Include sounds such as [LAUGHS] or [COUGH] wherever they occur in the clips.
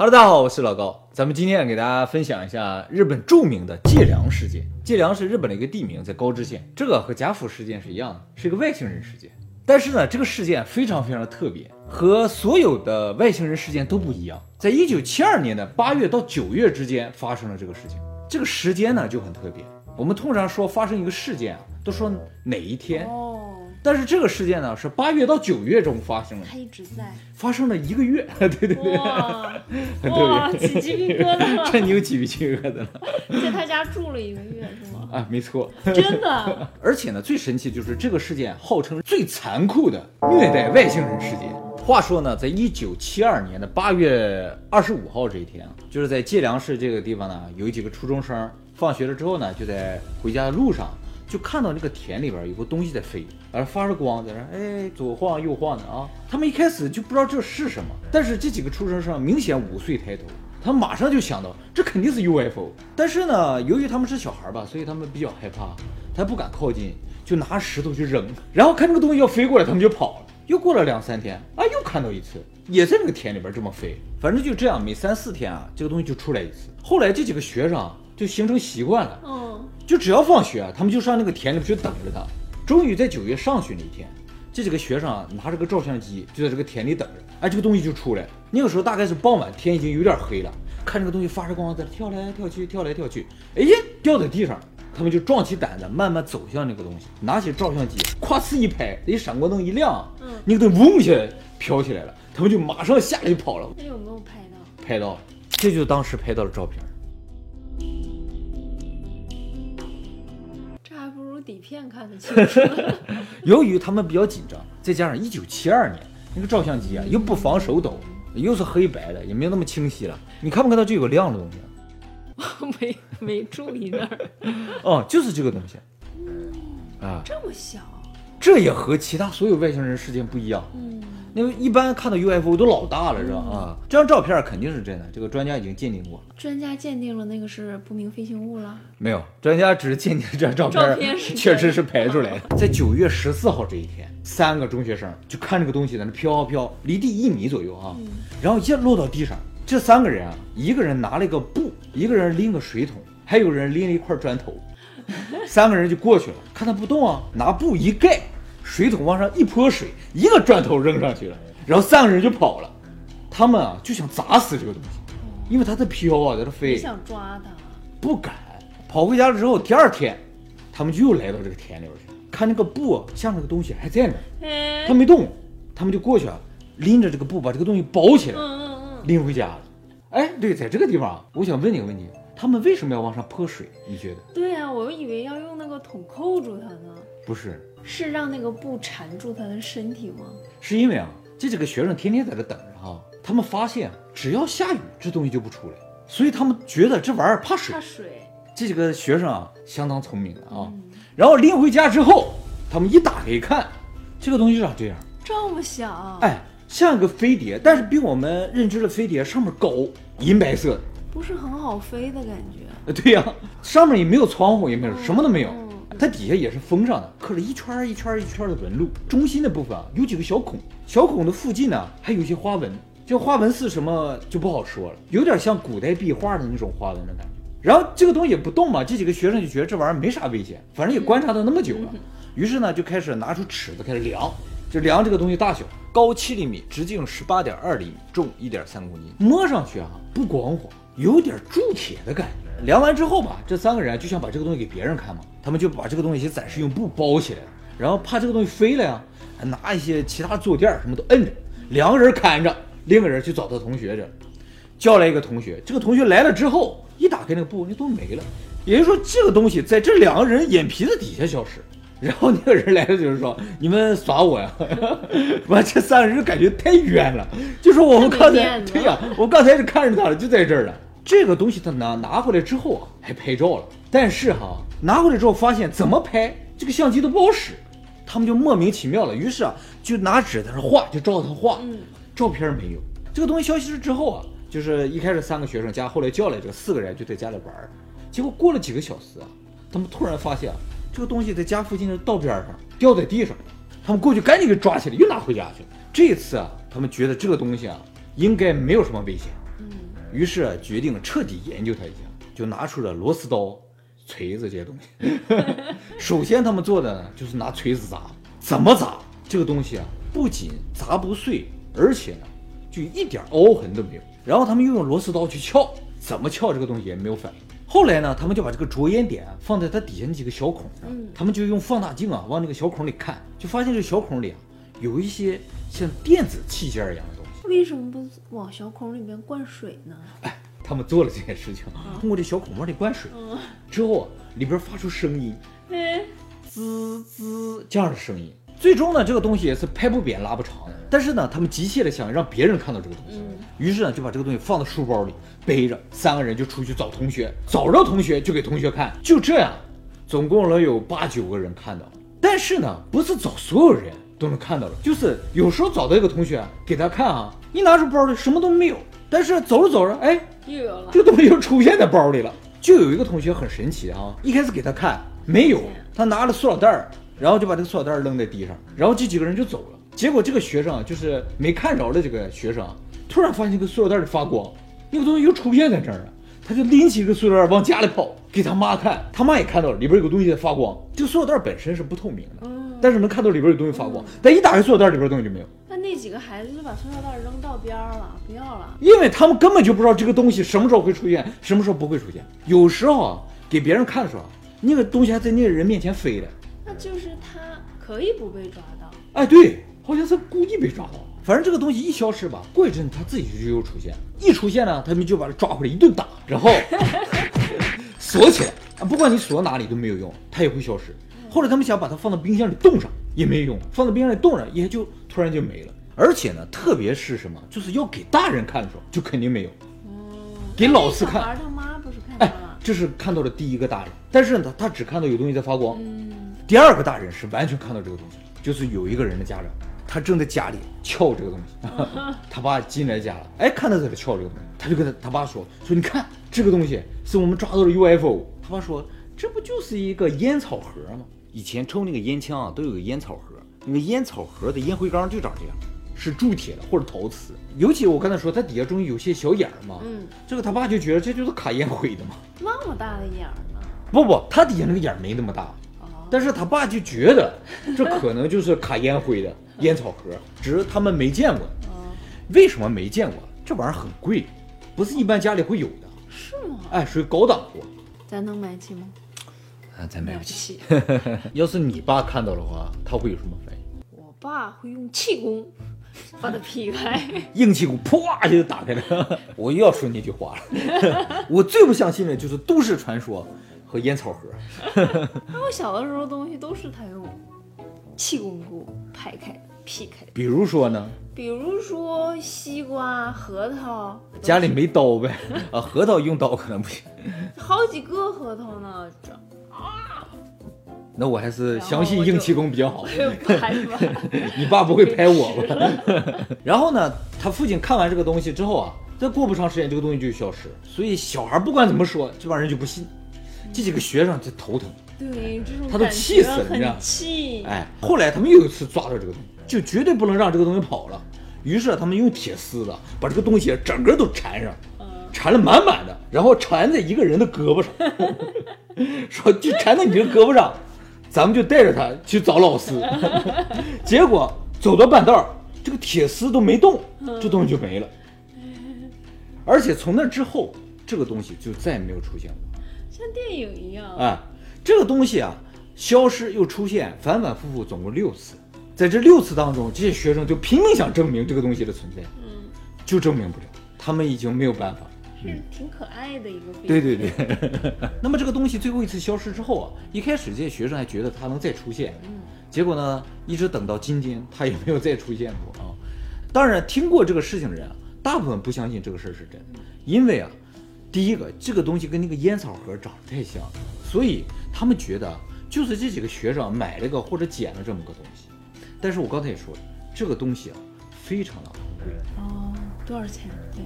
Hello，大家好，我是老高。咱们今天给大家分享一下日本著名的借粮事件。借粮是日本的一个地名，在高知县。这个和甲府事件是一样的，是一个外星人事件。但是呢，这个事件非常非常的特别，和所有的外星人事件都不一样。在一九七二年的八月到九月之间发生了这个事情，这个时间呢就很特别。我们通常说发生一个事件啊，都说哪一天。哦，但是这个事件呢，是八月到九月中发生的，他一直在。发生了一个月。[LAUGHS] 对对对，哇 [LAUGHS] 很哇，特别。起鸡皮疙瘩了。这你有起皮鸡皮疙瘩了在他家住了一个月是吗？啊？没错。真的？[LAUGHS] 而且呢，最神奇就是这个事件号称最残酷的虐待外星人事件。话说呢，在一九七二年的八月二十五号这一天啊，就是在借粮市这个地方呢，有几个初中生放学了之后呢，就在回家的路上，就看到这个田里边有个东西在飞，而发着光，在那哎左晃右晃的啊。他们一开始就不知道这是什么，但是这几个初中生明显五岁抬头，他马上就想到这肯定是 UFO。但是呢，由于他们是小孩吧，所以他们比较害怕，他不敢靠近，就拿石头去扔，然后看这个东西要飞过来，他们就跑了。又过了两三天，啊，又看到一次，也在那个田里边这么飞。反正就这样，每三四天啊，这个东西就出来一次。后来这几个学生就形成习惯了，嗯，就只要放学啊，他们就上那个田里边去等着他。终于在九月上旬那一天，这几个学生啊拿着个照相机就在这个田里等着，哎，这个东西就出来。那个时候大概是傍晚，天已经有点黑了，看这个东西发着光在那跳来跳去，跳来跳去，哎呀，掉在地上。他们就壮起胆子，慢慢走向那个东西，拿起照相机，咵呲一拍，一闪光灯一亮，嗯那个东西嗡一下飘起来了，他们就马上下来就跑了，那有没有拍到？拍到了，这就是当时拍到的照片。底片看得清楚。[LAUGHS] 由于他们比较紧张，再加上一九七二年那个照相机啊又不防手抖，又是黑白的，也没有那么清晰了。你看没看到这有个亮的东西？我 [LAUGHS] 没没注意那儿，哦，就是这个东西。啊，这么小。这也和其他所有外星人事件不一样。嗯，因为一般看到 UFO 都老大了，是吧？啊，这张照片肯定是真的，这个专家已经鉴定过。专家鉴定了那个是不明飞行物了。没有，专家只是鉴定这张照片，照片确实是拍出来的。在九月十四号这一天，三个中学生就看这个东西在那飘啊飘，离地一米左右啊，然后一落到地上。这三个人啊，一个人拿了一个布，一个人拎个水桶，还有人拎了一块砖头。[LAUGHS] 三个人就过去了，看他不动啊，拿布一盖，水桶往上一泼水，一个砖头扔上去了，然后三个人就跑了。他们啊就想砸死这个东西，因为它在飘啊，在这你飞。想抓它？不敢。跑回家了之后，第二天，他们就又来到这个田里边去，看那个布啊像那个东西还在那儿，哎它没动，他们就过去啊，拎着这个布把这个东西包起来，拎回家了。哎，对，在这个地方啊，我想问你个问题，他们为什么要往上泼水？你觉得？对啊、我以为要用那个桶扣住它呢，不是，是让那个布缠住它的身体吗？是因为啊，这几个学生天天在这等着哈，他们发现啊只要下雨，这东西就不出来，所以他们觉得这玩意儿怕水怕。水。这几个学生啊，相当聪明的啊。然后拎回家之后，他们一打开一看，这个东西长这样，这么小？哎，像一个飞碟，但是比我们认知的飞碟上面高，银白色的。不是很好飞的感觉。呃，对呀、上面也没有窗户，也没有什么都没有嗯，它底下也是封上的，刻着一圈儿一圈儿一圈儿的纹路。中心的部分啊，有几个小孔，小孔的附近呢还有一些花纹。这花纹是什么就不好说了，有点像古代壁画的那种花纹的感觉。然后这个东西也不动嘛，这几个学生就觉得这玩意儿没啥危险，反正也观察到那么久了，[LAUGHS] 于是呢就开始拿出尺子开始量，就量这个东西大小，高七厘米，直径十八点二厘米，重一点三公斤，摸上去啊不光滑，有点铸铁的感觉。量完之后吧，这三个人就想把这个东西给别人看嘛，他们就把这个东西先暂时用布包起来，然后怕这个东西飞了呀，还拿一些其他坐垫儿什么都摁着，两个人看着，另一个人去找他同学去了。叫来一个同学，这个同学来了之后，一打开那个布，那都没了。也就是说，这个东西在这两个人眼皮子底下消失。然后那个人来了，就是说你们耍我呀！[LAUGHS] [LAUGHS] 完，这三个人就感觉太冤了，就说我们刚才对呀、[LAUGHS] 我刚才就看着他了，就在这儿了。这个东西他拿拿回来之后啊，还拍照了，但是哈，拿回来之后发现怎么拍这个相机都不好使，他们就莫名其妙了。于是啊，就拿纸在那画，就照着他画，照片没有。这个东西消失之后啊，就是一开始三个学生加后来叫来这四个人就在家里玩，结果过了几个小时啊，他们突然发现啊，这个东西在家附近的道边上掉在地上，他们过去赶紧给抓起来，又拿回家去了。这次啊，他们觉得这个东西啊，应该没有什么危险，于是啊决定彻底研究它一下，就拿出了螺丝刀、锤子这些东西。[LAUGHS] 首先他们做的呢，就是拿锤子砸，怎么砸这个东西啊，不仅砸不碎，而且呢，就一点凹痕都没有。然后他们又用螺丝刀去撬，怎么撬这个东西也没有反应。后来呢，他们就把这个着眼点啊放在它底下那几个小孔上，他们就用放大镜啊往那个小孔里看，就发现这小孔里啊有一些像电子器件一样。为什么不往小孔里面灌水呢？哎，他们做了这件事情，通过这小孔往里灌水，之后啊里边发出声音，哎，滋滋这样的声音。最终呢，这个东西也是拍不扁拉不长的。但是呢，他们急切的想让别人看到这个东西，于是呢就把这个东西放到书包里背着，三个人就出去找同学，找着同学就给同学看。就这样，总共能有八九个人看到。但是呢，不是找所有人都能看到了，就是有时候找到一个同学给他看啊，一拿出包里什么都没有。但是走着走着，哎，又有了。这个东西又出现在包里了。就有一个同学很神奇啊，一开始给他看没有，他拿了塑料袋儿，然后就把这个塑料袋儿扔在地上，然后这几个人就走了。结果这个学生啊，就是没看着的这个学生啊，突然发现这个塑料袋里发光，那个东西又出现在这儿了。他就拎起一个塑料袋往家里跑，给他妈看，他妈也看到了里边有个东西在发光。这个塑料袋本身是不透明的，但是能看到里边有东西发光。但一打开塑料袋，里边东西就没有，那那几个孩子就把塑料袋扔到边儿了，不要了。因为他们根本就不知道这个东西什么时候会出现，什么时候不会出现。有时候啊，给别人看的时候啊，那个东西还在那个人面前飞的。那就是他可以不被抓到。哎，对，好像是故意被抓到。反正这个东西一消失吧，过一阵他自己就又出现，一出现呢，他们就把它抓回来一顿打，然后 [LAUGHS] 锁起来啊，不管你锁哪里都没有用，它也会消失。后来他们想把它放到冰箱里冻上，也没用，放到冰箱里冻上也就突然就没了。而且呢，特别是什么，就是要给大人看的时候，就肯定没有。给老师看那小孩他妈不是看哎到了？，这是看到了第一个大人，但是呢，他他只看到有东西在发光。嗯，第二个大人是完全看到这个东西，就是有一个人的家长，他正在家里撬这个东西，[LAUGHS] 他爸进来家了，哎，看他在这撬这个东西，他就跟他他爸说说，你看这个东西是我们抓到了 UFO。他爸说，这不就是一个烟草盒吗？以前抽那个烟枪啊，都有个烟草盒，那个烟草盒的烟灰缸就长这样，是铸铁的或者陶瓷。尤其我刚才说，它底下中间有些小眼儿嘛，嗯，这个他爸就觉得这就是卡烟灰的嘛。那么大的眼儿呢？不不，他底下那个眼儿没那么大，哦，但是他爸就觉得这可能就是卡烟灰的烟草盒，只是他们没见过。哦，为什么没见过？这玩意儿很贵，不是一般家里会有的。是吗？哎，属于高档货，咱能买起吗？啊，咱买买不不起。[LAUGHS] 要是你爸看到的话，他会有什么反应？我爸会用气功把它劈开。硬气功啪就打开了。[LAUGHS] 我又要说那句话了，[LAUGHS] 我最不相信的就是都市传说和烟草盒。那我小的时候东西都是他用气功给我拍开、劈开的。比如说呢，比如说西瓜、核桃，家里没刀呗，啊，核桃用刀可能不行。好几个核桃呢，这那我还是相信硬气功比较好。[LAUGHS] [LAUGHS] 你爸不会拍我吧？[LAUGHS] 然后呢，他父亲看完这个东西之后啊，再过不长时间，这个东西就消失。所以小孩不管怎么说，这帮人就不信。这几个学生就头疼。对，这种他都气死了你知道很气。哎，后来他们又一次抓到这个东西，就绝对不能让这个东西跑了。于是他们用铁丝子把这个东西整个都缠上，缠了满满的，然后缠在一个人的胳膊上，说就缠在你这胳膊上，咱们就带着他去找老师。[LAUGHS] 结果走到半道儿，这个铁丝都没动，这东西就没了。而且从那之后，这个东西就再也没有出现过。像电影一样。哎，这个东西啊，消失又出现，反反复复，总共六次。在这六次当中，这些学生就拼命想证明这个东西的存在，嗯，就证明不了，他们已经没有办法。是挺可爱的一个病。对对对。[LAUGHS] 那么这个东西最后一次消失之后啊，一开始这些学生还觉得它能再出现，嗯，结果呢，一直等到今天，它也没有再出现过啊。当然，听过这个事情的人啊，大部分不相信这个事儿是真的，因为啊，第一个，这个东西跟那个烟草盒长得太像了，所以他们觉得啊就是这几个学生买了个或者捡了这么个东西。但是我刚才也说了，这个东西啊，非常的昂贵。哦，多少钱？对，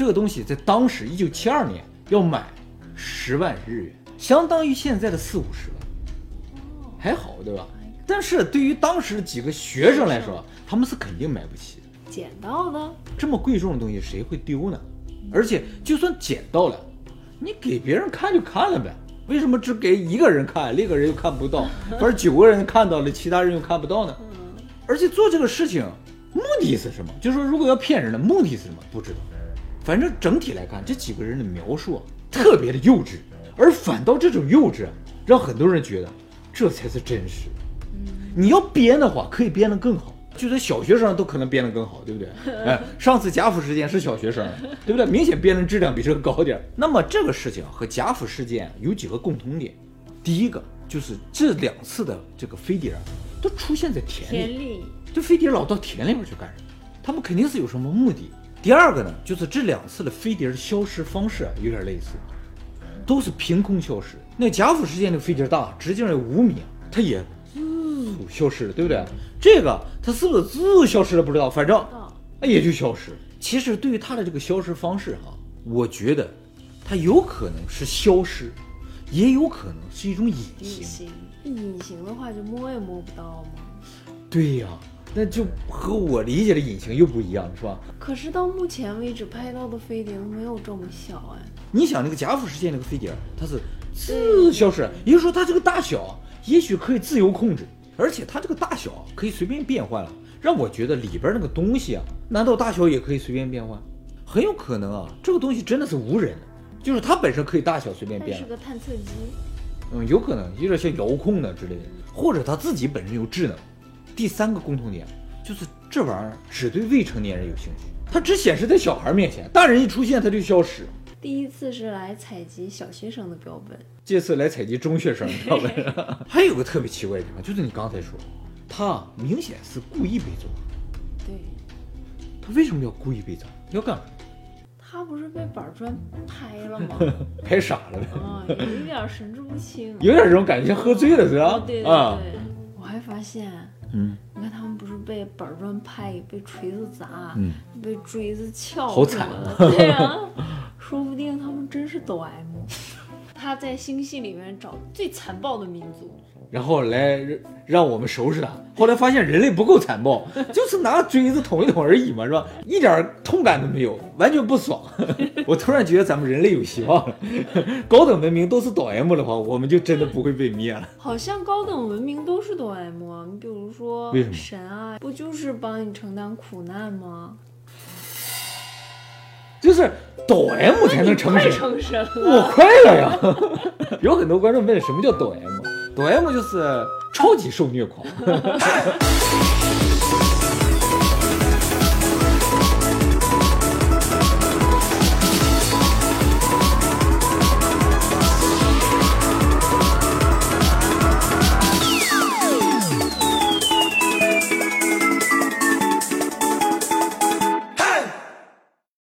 这个东西在当时一九七二年要买十万日元，相当于现在的四五十万，还好对吧？但是对于当时几个学生来说，他们是肯定买不起的。捡到的。这么贵重的东西谁会丢呢？而且就算捡到了，你给别人看就看了呗，为什么只给一个人看，另一个人又看不到，[LAUGHS] 反正九个人看到了，其他人又看不到呢？而且做这个事情目的是什么？就是说，如果要骗人的目的是什么？不知道。反正整体来看，这几个人的描述啊，特别的幼稚，而反倒这种幼稚啊，让很多人觉得这才是真实。你要编的话，可以编得更好，就在小学生都可能编得更好，对不对？哎，[LAUGHS] 上次贾府事件是小学生，对不对？明显编的质量比这个高点儿。那么这个事情和贾府事件有几个共同点，第一个就是这两次的这个飞碟儿都出现在田里，田里这飞碟老到田里面去干什么？他们肯定是有什么目的。第二个呢，就是这两次的飞碟的消失方式啊，有点类似，都是凭空消失。那贾府事件那个飞碟大，直径有五米啊，它也滋消失了，对不对？这个它是不是滋消失了不知道，反正到那也就消失。其实对于它的这个消失方式哈、我觉得它有可能是消失，也有可能是一种隐隐形。形，隐形的话就摸也摸不到嘛。对呀，那就和我理解的隐形又不一样，是吧？可是到目前为止拍到的飞碟都没有这么小哎。你想那个贾府事件那个飞碟，它是自消失，也就是说它这个大小啊也许可以自由控制，而且它这个大小啊可以随便变换了，让我觉得里边那个东西啊，难道大小也可以随便变换？很有可能啊，这个东西真的是无人，就是它本身可以大小随便变是个探测机，嗯，有可能有点像遥控的之类的，或者它自己本身有智能。第三个共同点就是这玩意儿只对未成年人有兴趣，它只显示在小孩面前，大人一出现它就消失。第一次是来采集小学生的标本，这次来采集中学生，的标本？[LAUGHS] 还有个特别奇怪的地方，就是你刚才说，他明显是故意被抓，对，他为什么要故意被抓？要干嘛？他不是被板砖拍了吗？[LAUGHS] 拍傻了呗，啊，有一点神志不清。有点这种感觉，像喝醉了似的。哦，对对啊，对，我还发现，嗯，你看他们不是被板砖拍，被锤子砸，嗯被锥子撬，好惨啊！对啊，说不定他们真是抖 M。他在星系里面找最残暴的民族，然后来让让我们收拾他。后来发现人类不够残暴，[LAUGHS] 就是拿锥子捅一捅而已嘛，是吧？一点痛感都没有，完全不爽。[LAUGHS] 我突然觉得咱们人类有希望了。高等文明都是抖 M 的话，我们就真的不会被灭了。好像高等文明都是抖 M 啊。你比如说神啊，不就是帮你承担苦难吗？就是抖 M 才能成神，快成神我。快了呀！[LAUGHS] 有很多观众问什么叫抖 M，抖 M 就是超级受虐狂。[LAUGHS]